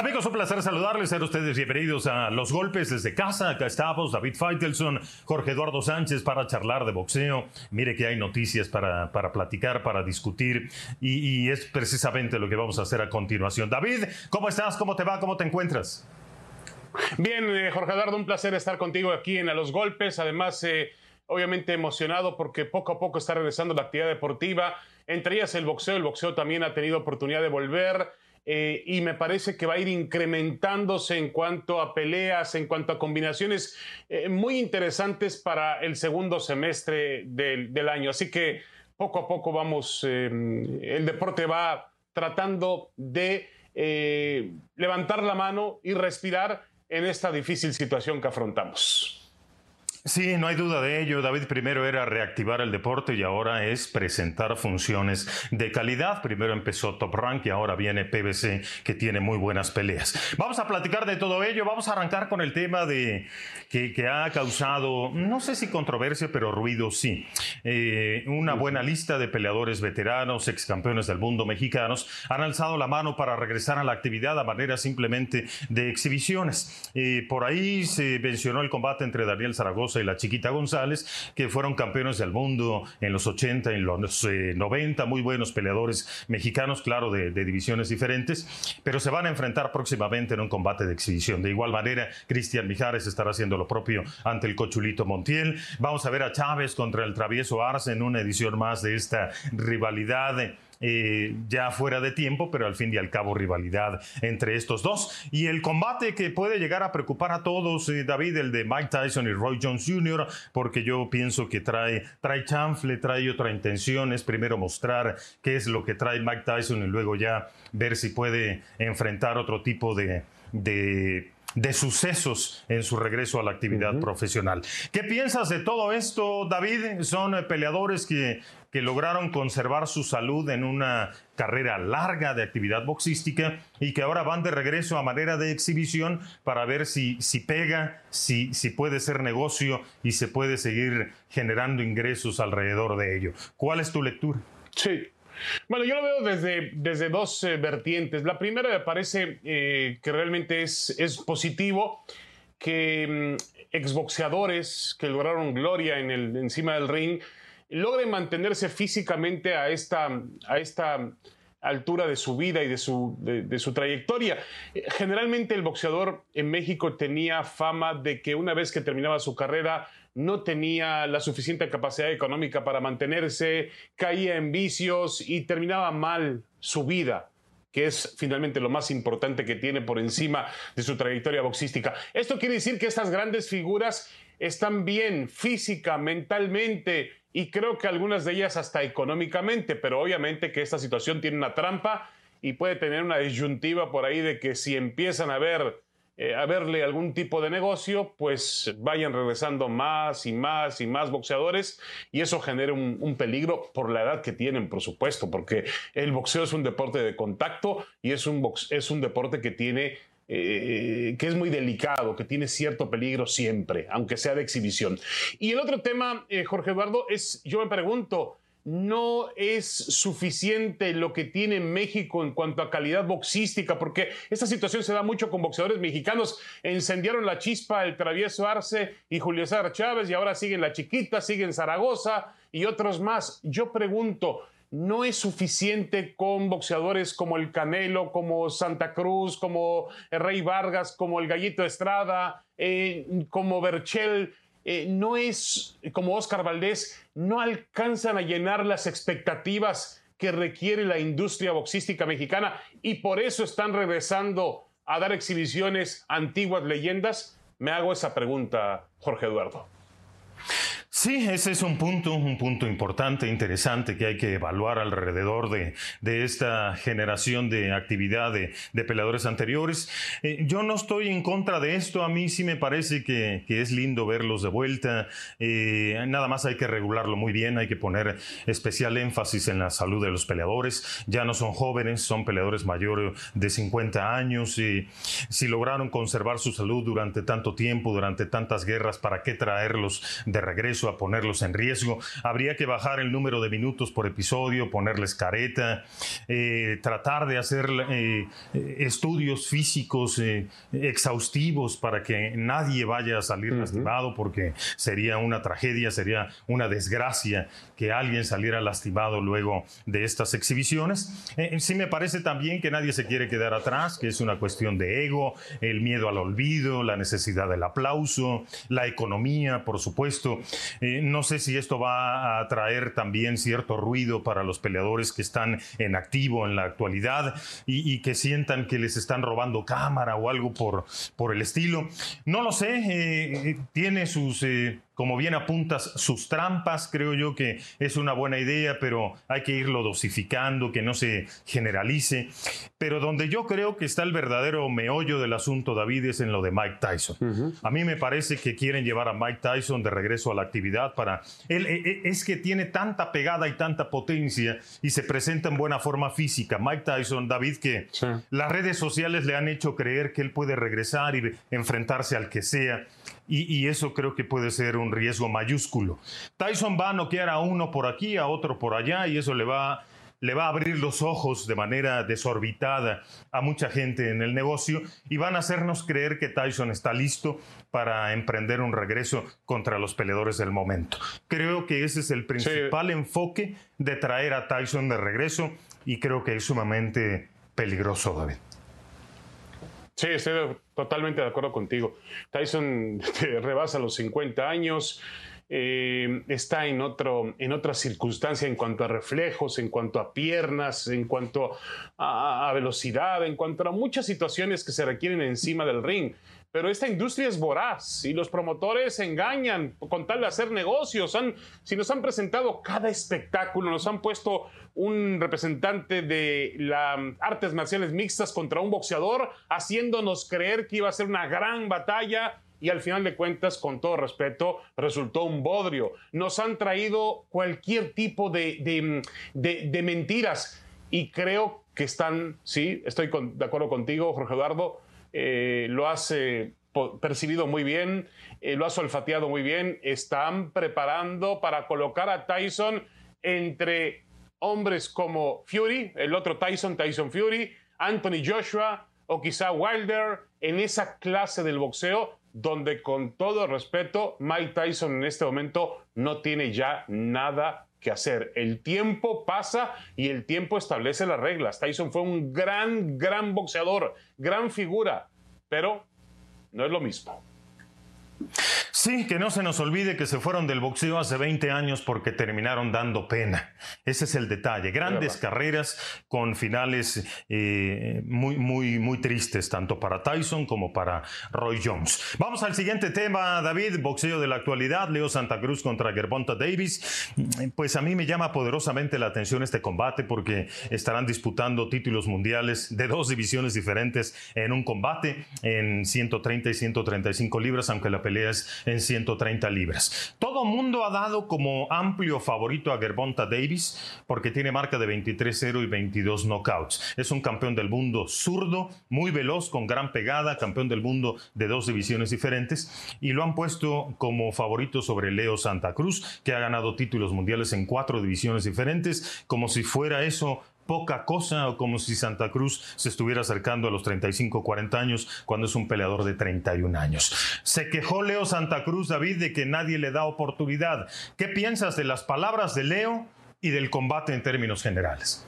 Amigos, un placer saludarles, ser ustedes bienvenidos a Los Golpes desde casa. Acá estamos, David Feitelson, Jorge Eduardo Sánchez para charlar de boxeo. Mire que hay noticias para, para platicar, para discutir y, y, es precisamente lo que vamos a hacer a continuación. David, ¿cómo estás? ¿Cómo te va? ¿Cómo te encuentras? Bien, eh, Jorge Eduardo, un placer estar contigo aquí en A Los Golpes. Además, eh, obviamente emocionado porque poco a poco está regresando la actividad deportiva, entre ellas el boxeo. El boxeo también ha tenido oportunidad de volver. Eh, y me parece que va a ir incrementándose en cuanto a peleas, en cuanto a combinaciones eh, muy interesantes para el segundo semestre del, año. Así que poco a poco vamos, eh, el deporte va tratando de eh, levantar la mano y respirar en esta difícil situación que afrontamos. Sí, no hay duda de ello. David primero era reactivar el deporte y ahora es presentar funciones de calidad. Primero empezó Top Rank y ahora viene PBC que tiene muy buenas peleas. Vamos a platicar de todo ello. Vamos a arrancar con el tema de que, que ha causado, no sé si controversia, pero ruido sí. Eh, una buena lista de peleadores veteranos, ex campeones del mundo mexicanos, han alzado la mano para regresar a la actividad a manera simplemente de exhibiciones. Eh, por ahí se mencionó el combate entre Daniel Zaragoza y la Chiquita González, que fueron campeones del mundo en los 80, en los eh, 90, muy buenos peleadores mexicanos, claro, de, de, divisiones diferentes, pero se van a enfrentar próximamente en un combate de exhibición. De igual manera, Cristian Mijares estará haciendo lo propio ante el Cochulito Montiel. Vamos a ver a Chávez contra el Travieso Arce en una edición más de esta rivalidad. Eh, ya fuera de tiempo, pero al fin y al cabo rivalidad entre estos dos. Y el combate que puede llegar a preocupar a todos, eh, David, el de Mike Tyson y Roy Jones Jr., porque yo pienso que trae, trae chanfle, trae otra intención, es primero mostrar qué es lo que trae Mike Tyson y luego ya ver si puede enfrentar otro tipo de, de de sucesos en su regreso a la actividad uh -huh. profesional. ¿Qué piensas de todo esto, David? Son peleadores que, que, lograron conservar su salud en una carrera larga de actividad boxística y que ahora van de regreso a manera de exhibición para ver si, si pega, si, si puede ser negocio y se puede seguir generando ingresos alrededor de ello. ¿Cuál es tu lectura? Sí, bueno, yo lo veo desde, desde dos eh, vertientes. La primera me parece eh, que realmente es, es positivo que mm, exboxeadores que lograron gloria en el, encima del ring logren mantenerse físicamente a esta, a esta altura de su vida y de su, de, de su trayectoria. Generalmente el boxeador en México tenía fama de que una vez que terminaba su carrera no tenía la suficiente capacidad económica para mantenerse, caía en vicios y terminaba mal su vida que es finalmente lo más importante que tiene por encima de su trayectoria boxística. Esto quiere decir que estas grandes figuras están bien física, mentalmente y creo que algunas de ellas hasta económicamente, pero obviamente que esta situación tiene una trampa y puede tener una disyuntiva por ahí de que si empiezan a ver eh, a verle algún tipo de negocio, pues vayan regresando más y más y más boxeadores y eso genera un, peligro por la edad que tienen, por supuesto, porque el boxeo es un deporte de contacto y es un, es un deporte que tiene eh, que es muy delicado, que tiene cierto peligro siempre, aunque sea de exhibición. Y el otro tema, eh, Jorge Eduardo, es, yo me pregunto, no es suficiente lo que tiene México en cuanto a calidad boxística, porque esta situación se da mucho con boxeadores mexicanos. Encendieron la chispa el travieso Arce y Julio César Chávez, y ahora siguen la chiquita, siguen Zaragoza y otros más. Yo pregunto, no es suficiente con boxeadores como el Canelo, como Santa Cruz, como el Rey Vargas, como el Gallito Estrada, eh, como Berchel eh, no es como Oscar Valdés, no alcanzan a llenar las expectativas que requiere la industria boxística mexicana y por eso están regresando a dar exhibiciones antiguas leyendas? Me hago esa pregunta, Jorge Eduardo. Sí, ese es un punto, un punto importante, interesante que hay que evaluar alrededor de, de esta generación de actividad de, de peleadores anteriores. Eh, yo no estoy en contra de esto, a mí sí me parece que, que es lindo verlos de vuelta. Eh, nada más hay que regularlo muy bien, hay que poner especial énfasis en la salud de los peleadores. Ya no son jóvenes, son peleadores mayores de 50 años y si lograron conservar su salud durante tanto tiempo, durante tantas guerras, ¿para qué traerlos de regreso? A ponerlos en riesgo. Habría que bajar el número de minutos por episodio, ponerles careta, eh, tratar de hacer eh, estudios físicos eh, exhaustivos para que nadie vaya a salir lastimado, porque sería una tragedia, sería una desgracia que alguien saliera lastimado luego de estas exhibiciones. sí me parece también que nadie se quiere quedar atrás, que es una cuestión de ego, el miedo al olvido, la necesidad del aplauso, la economía, por supuesto. Eh, no sé si esto va a traer también cierto ruido para los peleadores que están en activo en la actualidad y, que sientan que les están robando cámara o algo por, por el estilo. No lo sé, eh, tiene sus eh, como bien apuntas, sus trampas, creo yo que es una buena idea, pero hay que irlo dosificando, que no se generalice. Pero donde yo creo que está el verdadero meollo del asunto, David, es en lo de Mike Tyson. A mí me parece que quieren llevar a Mike Tyson de regreso a la actividad para... Él, e, e, es que tiene tanta pegada y tanta potencia y se presenta en buena forma física. Mike Tyson, David, que las redes sociales le han hecho creer que él puede regresar y enfrentarse al que sea y, eso creo que puede ser un riesgo mayúsculo. Tyson va a noquear a uno por aquí, a otro por allá, y eso le va, le va a abrir los ojos de manera desorbitada a mucha gente en el negocio y van a hacernos creer que Tyson está listo para emprender un regreso contra los peleadores del momento. Creo que ese es el principal enfoque de traer a Tyson de regreso y creo que es sumamente peligroso, David. Sí, estoy totalmente de acuerdo contigo. Tyson rebasa los 50 años, eh, está en, otro, en otra circunstancia en cuanto a reflejos, en cuanto a piernas, en cuanto a, velocidad, en cuanto a muchas situaciones que se requieren encima del ring. Pero esta industria es voraz y los promotores engañan con tal de hacer negocios. si nos han presentado cada espectáculo, nos han puesto un representante de las artes marciales mixtas contra un boxeador, haciéndonos creer que iba a ser una gran batalla y al final de cuentas, con todo respeto, resultó un bodrio. Nos han traído cualquier tipo de, de, mentiras y creo que están, sí, estoy de acuerdo contigo, Jorge Eduardo, eh, lo has percibido muy bien, eh, lo has olfateado muy bien, están preparando para colocar a Tyson entre hombres como Fury, el otro Tyson, Tyson Fury, Anthony Joshua o quizá Wilder, en esa clase del boxeo donde con todo respeto Mike Tyson en este momento no tiene ya nada que hacer. El tiempo pasa y el tiempo establece las reglas. Tyson fue un gran, gran boxeador, gran figura, pero no es lo mismo. Sí, que no se nos olvide que se fueron del boxeo hace 20 años porque terminaron dando pena. Ese es el detalle. Grandes carreras con finales eh, muy, muy, muy tristes, tanto para Tyson como para Roy Jones. Vamos al siguiente tema, David, boxeo de la actualidad, Leo Santa Cruz contra Gervonta Davis. Pues a mí me llama poderosamente la atención este combate porque estarán disputando títulos mundiales de dos divisiones diferentes en un combate en 130 y 135 libras, aunque la pelea es en 130 libras. Todo mundo ha dado como amplio favorito a Gervonta Davis porque tiene marca de 23-0 y 22 knockouts. Es un campeón del mundo zurdo, muy veloz, con gran pegada, campeón del mundo de dos divisiones diferentes y lo han puesto como favorito sobre Leo Santa Cruz, que ha ganado títulos mundiales en cuatro divisiones diferentes, como si fuera eso poca cosa como si Santa Cruz se estuviera acercando a los 35, 40 años cuando es un peleador de 31 años. Se quejó Leo Santa Cruz, David, de que nadie le da oportunidad. ¿Qué piensas de las palabras de Leo y del combate en términos generales?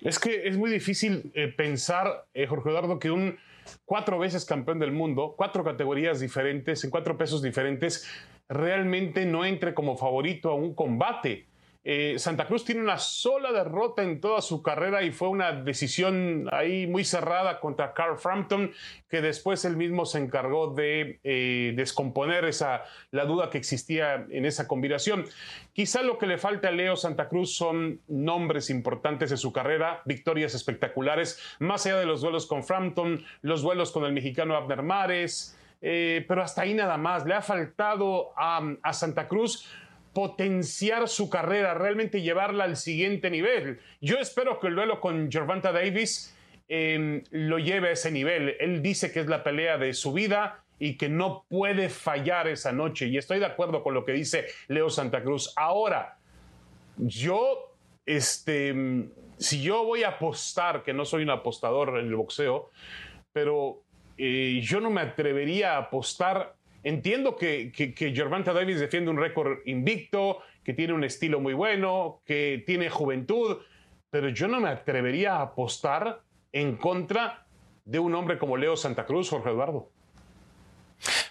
Es que es muy difícil eh, pensar, eh, Jorge Eduardo, que un cuatro veces campeón del mundo, cuatro categorías diferentes, en cuatro pesos diferentes, realmente no entre como favorito a un combate. Eh, Santa Cruz tiene una sola derrota en toda su carrera y fue una decisión ahí muy cerrada contra Carl Frampton, que después él mismo se encargó de eh, descomponer esa, la duda que existía en esa combinación. Quizá lo que le falta a Leo Santa Cruz son nombres importantes de su carrera, victorias espectaculares, más allá de los duelos con Frampton, los duelos con el mexicano Abner Mares, eh, pero hasta ahí nada más. Le ha faltado a, a Santa Cruz potenciar su carrera, realmente llevarla al siguiente nivel. Yo espero que el duelo con Gervonta Davis em, lo lleve a ese nivel. Él dice que es la pelea de su vida y que no puede fallar esa noche. Y estoy de acuerdo con lo que dice Leo Santa Cruz. Ahora, yo, este, si yo voy a apostar, que no soy un apostador en el boxeo, pero eh, yo no me atrevería a apostar. Entiendo que, que, que Davis defiende un récord invicto, que tiene un estilo muy bueno, que tiene juventud, pero yo no me atrevería a apostar en contra de un hombre como Leo Santa Cruz, Jorge Eduardo.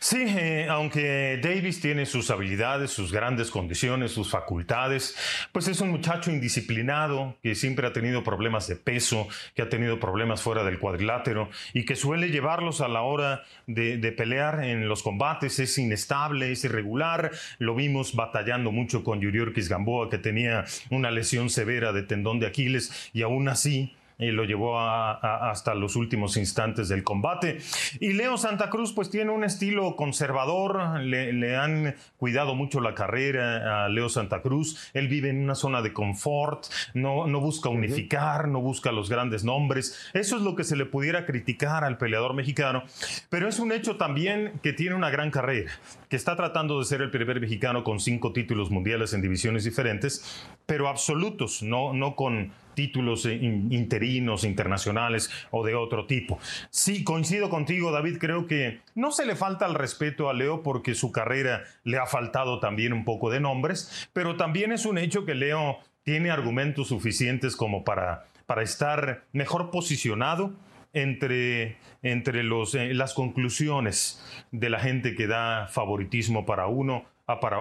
Sí, eh, aunque Davis tiene sus habilidades, sus grandes condiciones, sus facultades, pues es un muchacho indisciplinado que siempre ha tenido problemas de peso, que ha tenido problemas fuera del cuadrilátero y que suele llevarlos a la hora de, pelear en los combates. Es inestable, es irregular. Lo vimos batallando mucho con Yuriorkis Gamboa, que tenía una lesión severa de tendón de Aquiles y aún así y lo llevó hasta los últimos instantes del combate. Y Leo Santa Cruz pues tiene un estilo conservador, le, han cuidado mucho la carrera a Leo Santa Cruz, él vive en una zona de confort, no, no busca unificar, no busca los grandes nombres, eso es lo que se le pudiera criticar al peleador mexicano, pero es un hecho también que tiene una gran carrera, que está tratando de ser el primer mexicano con cinco títulos mundiales en divisiones diferentes, pero absolutos, no, no con títulos interinos, internacionales o de otro tipo. Sí, coincido contigo, David, creo que no se le falta el respeto a Leo porque su carrera le ha faltado también un poco de nombres, pero también es un hecho que Leo tiene argumentos suficientes como para, para estar mejor posicionado entre, entre los, eh, las conclusiones de la gente que da favoritismo para uno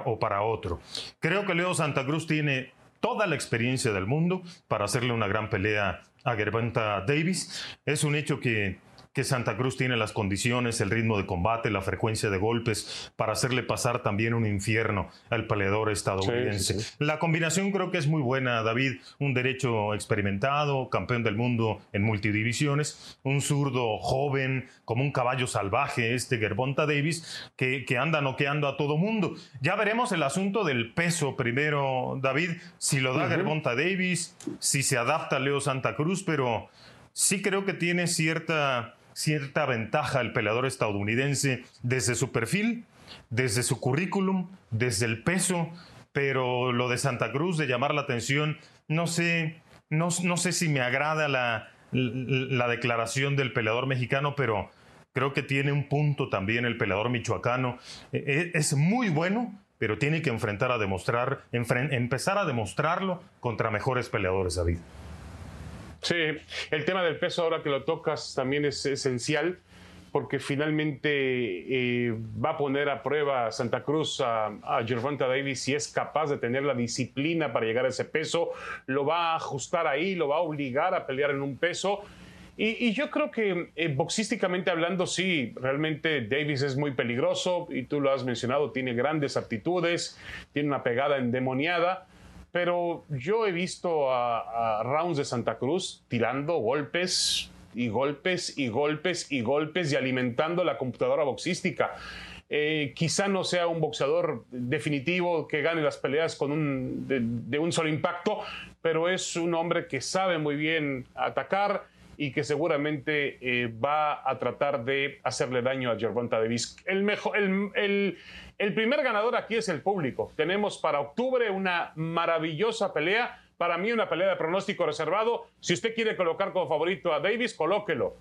o para otro. Creo que Leo Santa Cruz tiene toda la experiencia del mundo para hacerle una gran pelea a Gervonta Davis. Es un hecho que que Santa Cruz tiene las condiciones, el ritmo de combate, la frecuencia de golpes para hacerle pasar también un infierno al peleador estadounidense. La combinación creo que es muy buena, David, un derecho experimentado, campeón del mundo en multidivisiones, un zurdo joven, como un caballo salvaje, este Gervonta Davis, que, que anda noqueando a todo mundo. Ya veremos el asunto del peso primero, David, si lo da Gervonta Davis, si se adapta Leo Santa Cruz, pero sí creo que tiene cierta cierta ventaja el peleador estadounidense desde su perfil, desde su currículum, desde el peso, pero lo de Santa Cruz, de llamar la atención, no sé, no, no sé si me agrada la, la declaración del peleador mexicano, pero creo que tiene un punto también el peleador michoacano. E, e, es muy bueno, pero tiene que enfrentar a demostrar, empezar a demostrarlo contra mejores peleadores, David. Sí, el tema del peso ahora que lo tocas también es esencial porque finalmente eh, va a poner a prueba Santa Cruz a, a Gervonta Davis si es capaz de tener la disciplina para llegar a ese peso, lo va a ajustar ahí, lo va a obligar a pelear en un peso. Y, yo creo que eh, boxísticamente hablando, sí, realmente Davis es muy peligroso y tú lo has mencionado, tiene grandes aptitudes, tiene una pegada endemoniada pero yo he visto a, Rounds de Santa Cruz tirando golpes y golpes y golpes y golpes y alimentando la computadora boxística. Eh, quizá no sea un boxeador definitivo que gane las peleas con un, de, un solo impacto, pero es un hombre que sabe muy bien atacar y que seguramente eh, va a tratar de hacerle daño a Gervonta Davis. El, mejor, el, el, el primer ganador aquí es el público. Tenemos para octubre una maravillosa pelea. Para mí una pelea de pronóstico reservado. Si usted quiere colocar como favorito a Davis, colóquelo.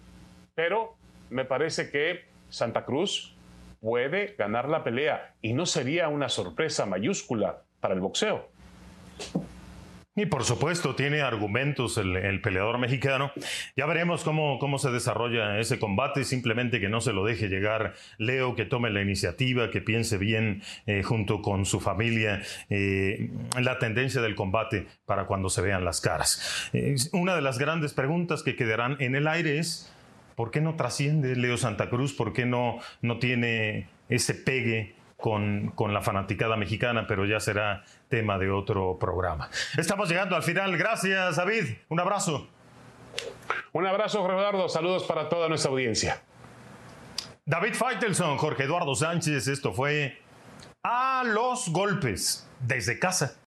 Pero me parece que Santa Cruz puede ganar la pelea y no sería una sorpresa mayúscula para el boxeo. Y por supuesto, tiene argumentos el, peleador mexicano. Ya veremos cómo, cómo se desarrolla ese combate. Simplemente que no se lo deje llegar Leo, que tome la iniciativa, que piense bien eh, junto con su familia eh, la tendencia del combate para cuando se vean las caras. una de las grandes preguntas que quedarán en el aire es, ¿por qué no trasciende Leo Santa Cruz? ¿Por qué no, no tiene ese pegue con, con, la fanaticada mexicana, pero ya será tema de otro programa. Estamos llegando al final. Gracias, David. Un abrazo. Un abrazo, Jorge Eduardo. Saludos para toda nuestra audiencia. David Feitelson, Jorge Eduardo Sánchez, esto fue A los Golpes, desde casa.